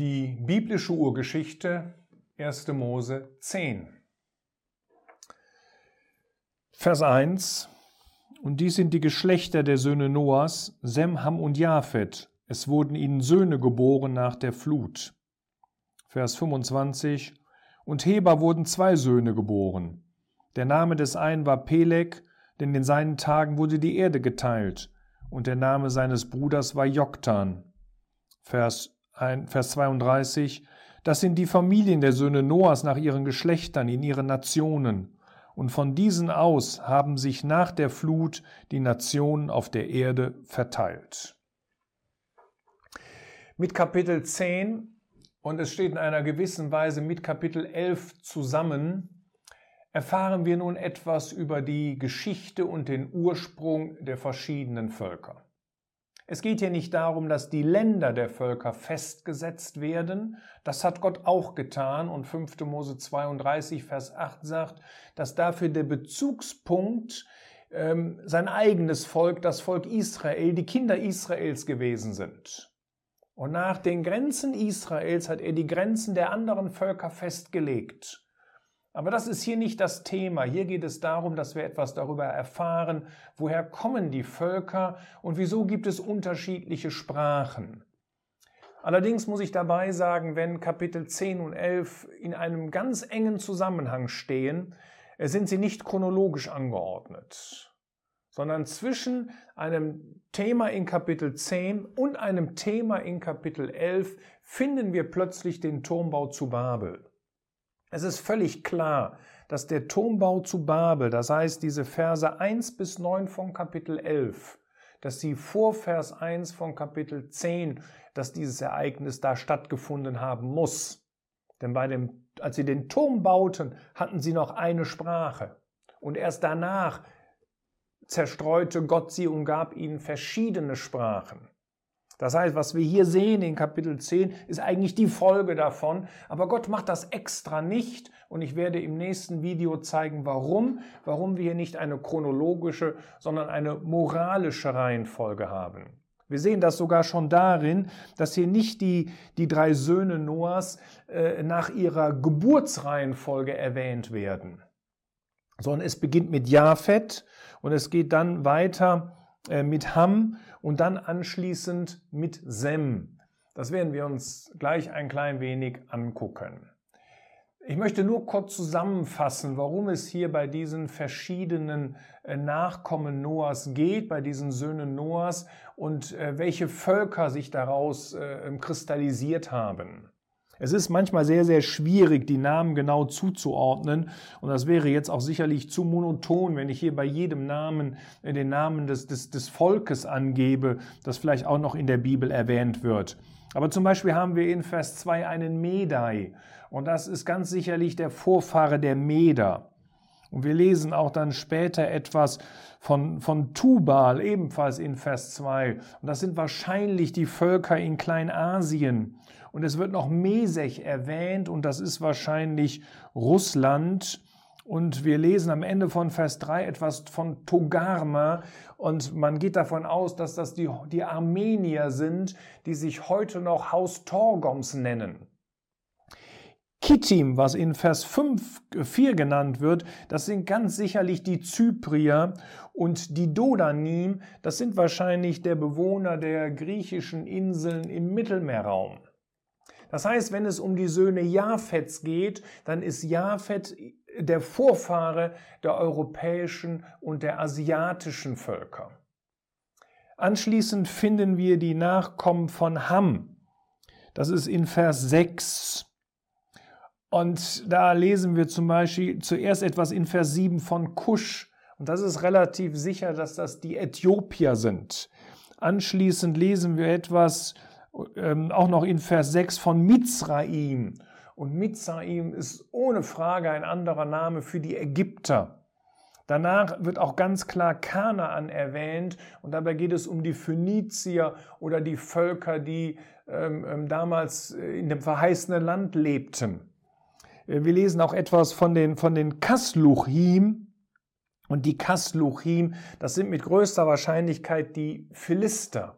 Die biblische Urgeschichte 1. Mose 10. Vers 1. Und dies sind die Geschlechter der Söhne Noahs, Sem, Ham und Japhet. Es wurden ihnen Söhne geboren nach der Flut. Vers 25. Und Heber wurden zwei Söhne geboren. Der Name des einen war Peleg, denn in seinen Tagen wurde die Erde geteilt, und der Name seines Bruders war Joktan. Vers, 1, Vers 32. Das sind die Familien der Söhne Noahs nach ihren Geschlechtern in ihren Nationen. Und von diesen aus haben sich nach der Flut die Nationen auf der Erde verteilt. Mit Kapitel 10 und es steht in einer gewissen Weise mit Kapitel 11 zusammen, erfahren wir nun etwas über die Geschichte und den Ursprung der verschiedenen Völker. Es geht hier nicht darum, dass die Länder der Völker festgesetzt werden. Das hat Gott auch getan und 5. Mose 32, Vers 8 sagt, dass dafür der Bezugspunkt ähm, sein eigenes Volk, das Volk Israel, die Kinder Israels gewesen sind. Und nach den Grenzen Israels hat er die Grenzen der anderen Völker festgelegt. Aber das ist hier nicht das Thema. Hier geht es darum, dass wir etwas darüber erfahren, woher kommen die Völker und wieso gibt es unterschiedliche Sprachen. Allerdings muss ich dabei sagen, wenn Kapitel 10 und 11 in einem ganz engen Zusammenhang stehen, äh, sind sie nicht chronologisch angeordnet, sondern zwischen einem Thema in Kapitel 10 und einem Thema in Kapitel 11 finden wir plötzlich den Turmbau zu Babel. Es ist völlig klar, dass der Turmbau zu Babel, das heißt diese Verse 1 bis 9 von Kapitel 11, dass sie vor Vers 1 von Kapitel 10, dass dieses Ereignis da stattgefunden haben muss. Denn bei dem, als sie den Turm bauten, hatten sie noch eine Sprache. Und erst danach zerstreute Gott sie und gab ihnen verschiedene Sprachen. Das heißt, was wir hier sehen in Kapitel 10 ist eigentlich die Folge davon, aber Gott macht das extra nicht. Und ich werde im nächsten Video zeigen, warum, warum wir hier nicht eine chronologische, sondern eine moralische Reihenfolge haben. Wir sehen das sogar schon darin, dass hier nicht die, die drei Söhne Noahs äh, nach ihrer Geburtsreihenfolge erwähnt werden, sondern es beginnt mit Japhet und es geht dann weiter äh, mit Ham und dann anschließend mit Sem. Das werden wir uns gleich ein klein wenig angucken. Ich möchte nur kurz zusammenfassen, warum es hier bei diesen verschiedenen äh, Nachkommen Noahs geht, bei diesen Söhnen Noahs und äh, welche Völker sich daraus kristallisiert haben. Es ist manchmal sehr, sehr schwierig, die Namen genau zuzuordnen. Und das wäre jetzt auch sicherlich zu monoton, wenn ich hier bei jedem Namen äh, den Namen des, des, des Volkes angebe, das vielleicht auch noch in der Bibel erwähnt wird. Aber zum Beispiel haben wir in Vers 2 einen Medai. Und das ist ganz sicherlich der Vorfahre der Meder. Und wir lesen auch dann später etwas von, von Tubal, ebenfalls in Vers 2. Und das sind wahrscheinlich die Völker in Kleinasien. Und es wird noch Mesech erwähnt und das ist wahrscheinlich Russland. Und wir lesen am Ende von Vers 3 etwas von Togarma und man geht davon aus, dass das die, die Armenier sind, die sich heute noch Haus Torgoms nennen. Kittim, was in Vers 5, 4 genannt wird, das sind ganz sicherlich die Zyprier und die Dodanim, das sind wahrscheinlich der Bewohner der griechischen Inseln im Mittelmeerraum. Das heißt, wenn es um die Söhne Japhets geht, dann ist Japhet der Vorfahre der europäischen und der asiatischen Völker. Anschließend finden wir die Nachkommen von Ham. Das ist in Vers 6. Und da lesen wir zum Beispiel zuerst etwas in Vers 7 von Kusch. Und das ist relativ sicher, dass das die Äthiopier sind. Anschließend lesen wir etwas ähm, auch noch in Vers 6 von Mizraim. Und Mizraim ist ohne Frage ein anderer Name für die Ägypter. Danach wird auch ganz klar Kanaan erwähnt und dabei geht es um die Phönizier oder die Völker, die ähm, ähm damals äh, in dem verheißenen Land lebten. Äh, wir lesen auch etwas von den, von den Kasluchim und die Kasluchim, das sind mit größter Wahrscheinlichkeit die Philister.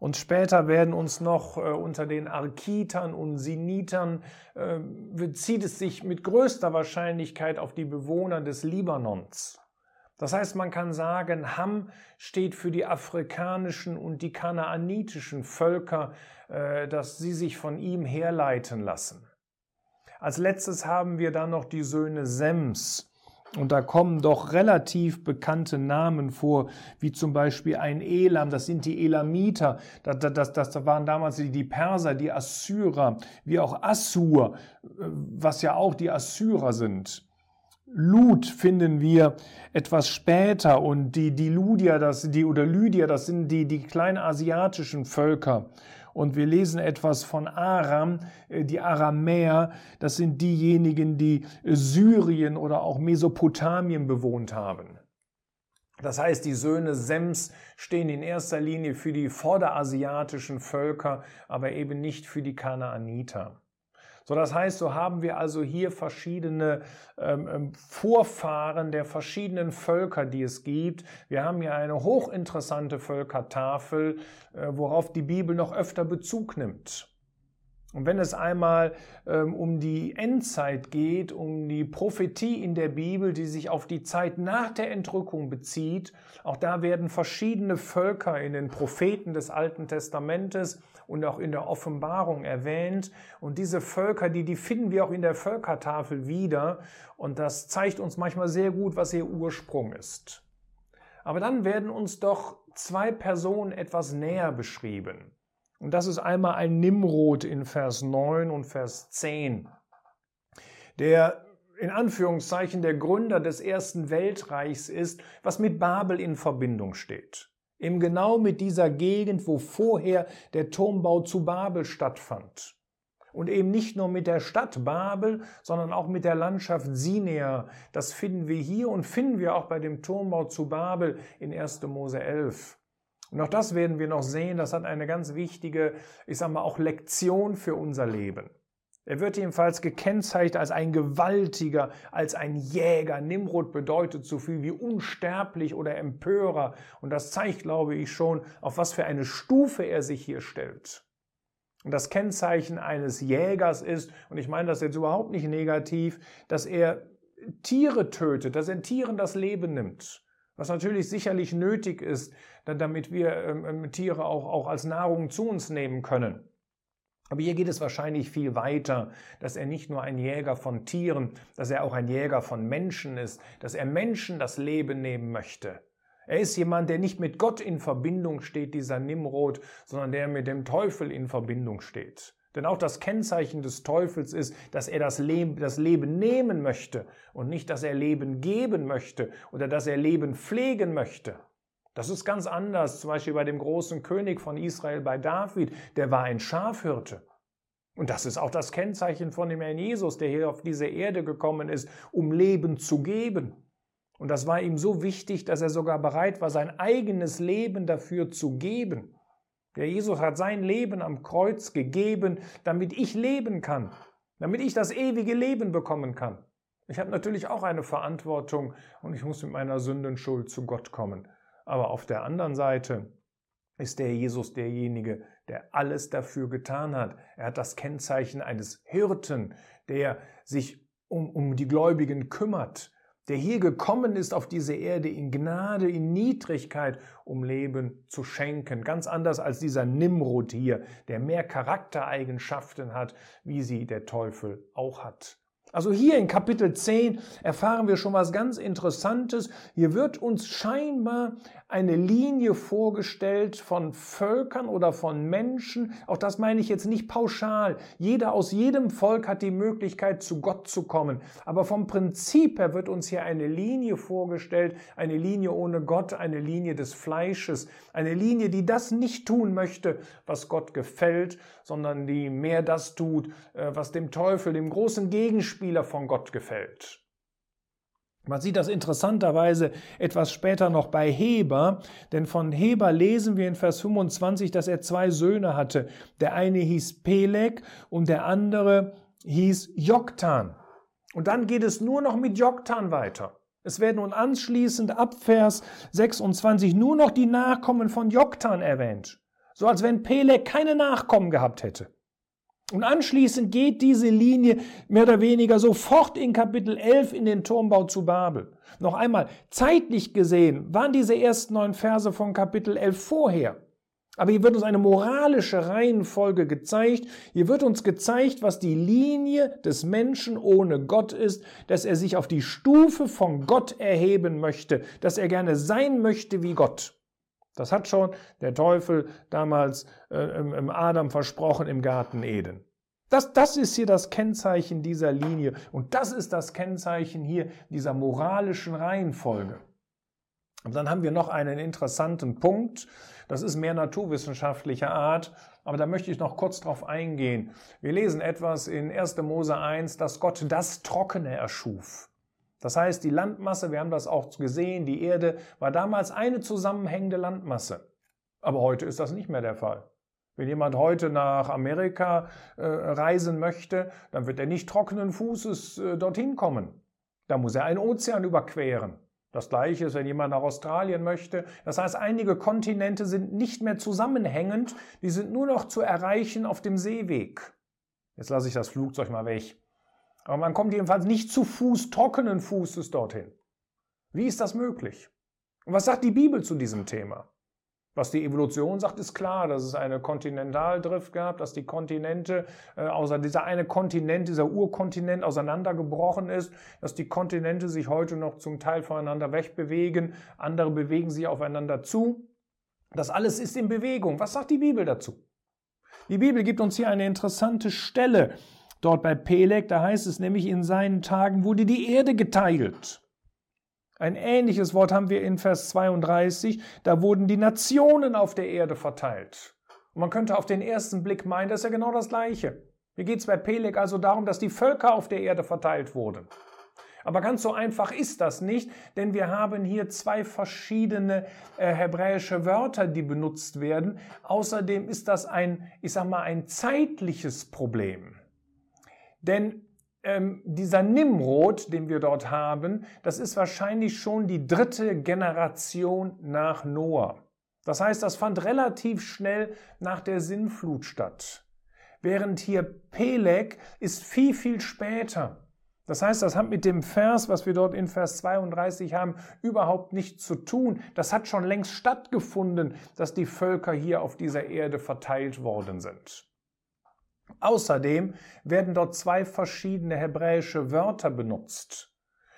Und später werden uns noch äh, unter den Arkitern und Sinitern, äh, bezieht es sich mit größter Wahrscheinlichkeit auf die Bewohner des Libanons. Das heißt, man kann sagen, Ham steht für die afrikanischen und die kanaanitischen Völker, äh, dass sie sich von ihm herleiten lassen. Als letztes haben wir dann noch die Söhne Sems. Und da kommen doch relativ bekannte Namen vor, wie zum Beispiel ein Elam, das sind die Elamiter, das, das, das waren damals die Perser, die Assyrer, wie auch Assur, was ja auch die Assyrer sind. Lut finden wir etwas später und die, die Ludier, das, die, oder Lydier, das sind die, die kleinasiatischen Völker. Und wir lesen etwas von Aram, äh, die Aramäer, das sind diejenigen, die Syrien oder auch Mesopotamien bewohnt haben. Das heißt, die Söhne Sems stehen in erster Linie für die vorderasiatischen Völker, aber eben nicht für die Kanaaniter. So, das heißt, so haben wir also hier verschiedene ähm, ähm, Vorfahren der verschiedenen Völker, die es gibt. Wir haben hier eine hochinteressante Völkertafel, äh, worauf die Bibel noch öfter Bezug nimmt. Und wenn es einmal ähm, um die Endzeit geht, um die Prophetie in der Bibel, die sich auf die Zeit nach der Entrückung bezieht, auch da werden verschiedene Völker in den Propheten des Alten Testamentes und auch in der Offenbarung erwähnt. Und diese Völker, die, die finden wir auch in der Völkertafel wieder. Und das zeigt uns manchmal sehr gut, was ihr Ursprung ist. Aber dann werden uns doch zwei Personen etwas näher beschrieben. Und das ist einmal ein Nimrod in Vers 9 und Vers 10, der in Anführungszeichen der Gründer des ersten Weltreichs ist, was mit Babel in Verbindung steht. Eben genau mit dieser Gegend, wo vorher der Turmbau zu Babel stattfand. Und eben nicht nur mit der Stadt Babel, sondern auch mit der Landschaft Sinea. Das finden wir hier und finden wir auch bei dem Turmbau zu Babel in 1. Mose 11. Und auch das werden wir noch sehen, das hat eine ganz wichtige, ich sage mal, auch Lektion für unser Leben. Er wird jedenfalls gekennzeichnet als ein Gewaltiger, als ein Jäger. Nimrod bedeutet so viel wie unsterblich oder Empörer. Und das zeigt, glaube ich, schon, auf was für eine Stufe er sich hier stellt. Und das Kennzeichen eines Jägers ist, und ich meine das jetzt überhaupt nicht negativ, dass er Tiere tötet, dass er Tieren das Leben nimmt was natürlich sicherlich nötig ist, damit wir ähm, ähm, Tiere auch, auch als Nahrung zu uns nehmen können. Aber hier geht es wahrscheinlich viel weiter, dass er nicht nur ein Jäger von Tieren, dass er auch ein Jäger von Menschen ist, dass er Menschen das Leben nehmen möchte. Er ist jemand, der nicht mit Gott in Verbindung steht, dieser Nimrod, sondern der mit dem Teufel in Verbindung steht. Denn auch das Kennzeichen des Teufels ist, dass er das Leben, das Leben nehmen möchte und nicht, dass er Leben geben möchte oder dass er Leben pflegen möchte. Das ist ganz anders, zum Beispiel bei dem großen König von Israel, bei David, der war ein Schafhirte. Und das ist auch das Kennzeichen von dem Herrn Jesus, der hier auf diese Erde gekommen ist, um Leben zu geben. Und das war ihm so wichtig, dass er sogar bereit war, sein eigenes Leben dafür zu geben. Der Jesus hat sein Leben am Kreuz gegeben, damit ich leben kann, damit ich das ewige Leben bekommen kann. Ich habe natürlich auch eine Verantwortung und ich muss mit meiner Sündenschuld zu Gott kommen. Aber auf der anderen Seite ist der Jesus derjenige, der alles dafür getan hat. Er hat das Kennzeichen eines Hirten, der sich um, um die Gläubigen kümmert, der hier gekommen ist auf diese Erde in Gnade, in Niedrigkeit, um Leben zu schenken. Ganz anders als dieser Nimrod hier, der mehr Charaktereigenschaften hat, wie sie der Teufel auch hat. Also hier in Kapitel 10 erfahren wir schon was ganz Interessantes. Hier wird uns scheinbar eine Linie vorgestellt von Völkern oder von Menschen. Auch das meine ich jetzt nicht pauschal. Jeder aus jedem Volk hat die Möglichkeit, zu Gott zu kommen. Aber vom Prinzip her wird uns hier eine Linie vorgestellt, eine Linie ohne Gott, eine Linie des Fleisches, eine Linie, die das nicht tun möchte, was Gott gefällt, sondern die mehr das tut, äh, was dem Teufel, dem großen Gegenspieler von Gott gefällt. Man sieht das interessanterweise etwas später noch bei Heber, denn von Heber lesen wir in Vers 25, dass er zwei Söhne hatte. Der eine hieß Peleg und der andere hieß Joktan. Und dann geht es nur noch mit Joktan weiter. Es werden nun anschließend ab Vers 26 nur noch die Nachkommen von Joktan erwähnt. So als wenn Peleg keine Nachkommen gehabt hätte. Und anschließend geht diese Linie mehr oder weniger sofort in Kapitel 11 in den Turmbau zu Babel. Noch einmal, zeitlich gesehen waren diese ersten neun Verse von Kapitel 11 vorher. Aber hier wird uns eine moralische Reihenfolge gezeigt. Hier wird uns gezeigt, was die Linie des Menschen ohne Gott ist, dass er sich auf die Stufe von Gott erheben möchte, dass er gerne sein möchte wie Gott. Das hat schon der Teufel damals äh, im Adam versprochen im Garten Eden. Das, das ist hier das Kennzeichen dieser Linie und das ist das Kennzeichen hier dieser moralischen Reihenfolge. Und dann haben wir noch einen interessanten Punkt, das ist mehr naturwissenschaftlicher Art, aber da möchte ich noch kurz drauf eingehen. Wir lesen etwas in 1. Mose 1, dass Gott das Trockene erschuf. Das heißt, die Landmasse, wir haben das auch gesehen, die Erde war damals eine zusammenhängende Landmasse. Aber heute ist das nicht mehr der Fall. Wenn jemand heute nach Amerika äh, reisen möchte, dann wird er nicht trockenen Fußes äh, dorthin kommen. Da muss er einen Ozean überqueren. Das gleiche ist, wenn jemand nach Australien möchte. Das heißt, einige Kontinente sind nicht mehr zusammenhängend, die sind nur noch zu erreichen auf dem Seeweg. Jetzt lasse ich das Flugzeug mal weg. Aber man kommt jedenfalls nicht zu Fuß, trockenen Fußes dorthin. Wie ist das möglich? Und was sagt die Bibel zu diesem Thema? Was die Evolution sagt, ist klar, dass es eine Kontinentaldrift gab, dass die Kontinente, äh, außer dieser eine Kontinent, dieser Urkontinent auseinandergebrochen ist, dass die Kontinente sich heute noch zum Teil voneinander wegbewegen, andere bewegen sich aufeinander zu. Das alles ist in Bewegung. Was sagt die Bibel dazu? Die Bibel gibt uns hier eine interessante Stelle. Dort bei Peleg, da heißt es nämlich, in seinen Tagen wurde die Erde geteilt. Ein ähnliches Wort haben wir in Vers 32, da wurden die Nationen auf der Erde verteilt. Und man könnte auf den ersten Blick meinen, das ist ja genau das Gleiche. Hier geht es bei Peleg also darum, dass die Völker auf der Erde verteilt wurden. Aber ganz so einfach ist das nicht, denn wir haben hier zwei verschiedene äh, hebräische Wörter, die benutzt werden. Außerdem ist das ein, ich sag mal, ein zeitliches Problem. Denn ähm, dieser Nimrod, den wir dort haben, das ist wahrscheinlich schon die dritte Generation nach Noah. Das heißt, das fand relativ schnell nach der Sinnflut statt. Während hier Peleg ist viel, viel später. Das heißt, das hat mit dem Vers, was wir dort in Vers 32 haben, überhaupt nichts zu tun. Das hat schon längst stattgefunden, dass die Völker hier auf dieser Erde verteilt worden sind. Außerdem werden dort zwei verschiedene hebräische Wörter benutzt.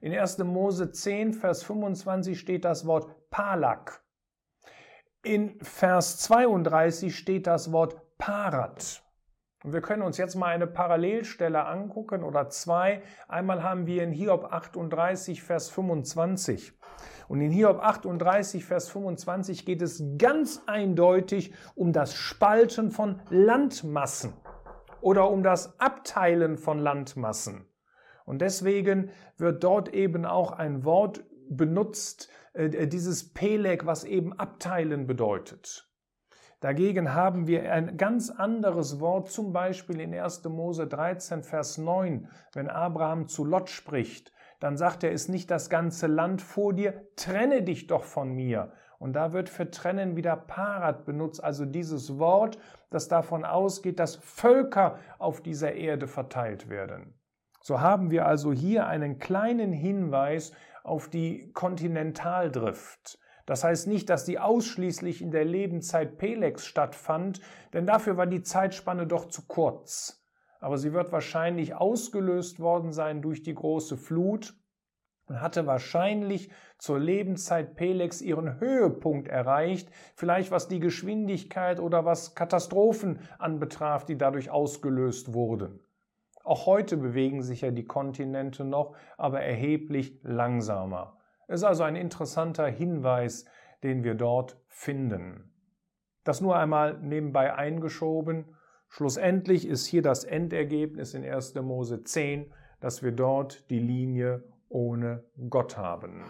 In 1. Mose 10, Vers 25 steht das Wort Palak. In Vers 32 steht das Wort Parat. Und wir können uns jetzt mal eine Parallelstelle angucken oder zwei. Einmal haben wir in Hiob 38, Vers 25. Und in Hiob 38, Vers 25 geht es ganz eindeutig um das Spalten von Landmassen oder um das Abteilen von Landmassen. Und deswegen wird dort eben auch ein Wort benutzt, äh, dieses Peleg, was eben abteilen bedeutet. Dagegen haben wir ein ganz anderes Wort, zum Beispiel in 1. Mose 13, Vers 9, wenn Abraham zu Lot spricht, dann sagt er, ist nicht das ganze Land vor dir, trenne dich doch von mir. Und da wird für trennen wieder Parat benutzt, also dieses Wort, das davon ausgeht, dass Völker auf dieser Erde verteilt werden. So haben wir also hier einen kleinen Hinweis auf die Kontinentaldrift. Das heißt nicht, dass die ausschließlich in der Lebenszeit Pelex stattfand, denn dafür war die Zeitspanne doch zu kurz. Aber sie wird wahrscheinlich ausgelöst worden sein durch die große Flut und hatte wahrscheinlich zur Lebenszeit Pelex ihren Höhepunkt erreicht, vielleicht was die Geschwindigkeit oder was Katastrophen anbetraf, die dadurch ausgelöst wurden. Auch heute bewegen sich ja die Kontinente noch, aber erheblich langsamer. Es ist also ein interessanter Hinweis, den wir dort finden. Das nur einmal nebenbei eingeschoben. Schlussendlich ist hier das Endergebnis in 1. Mose 10, dass wir dort die Linie ohne Gott haben.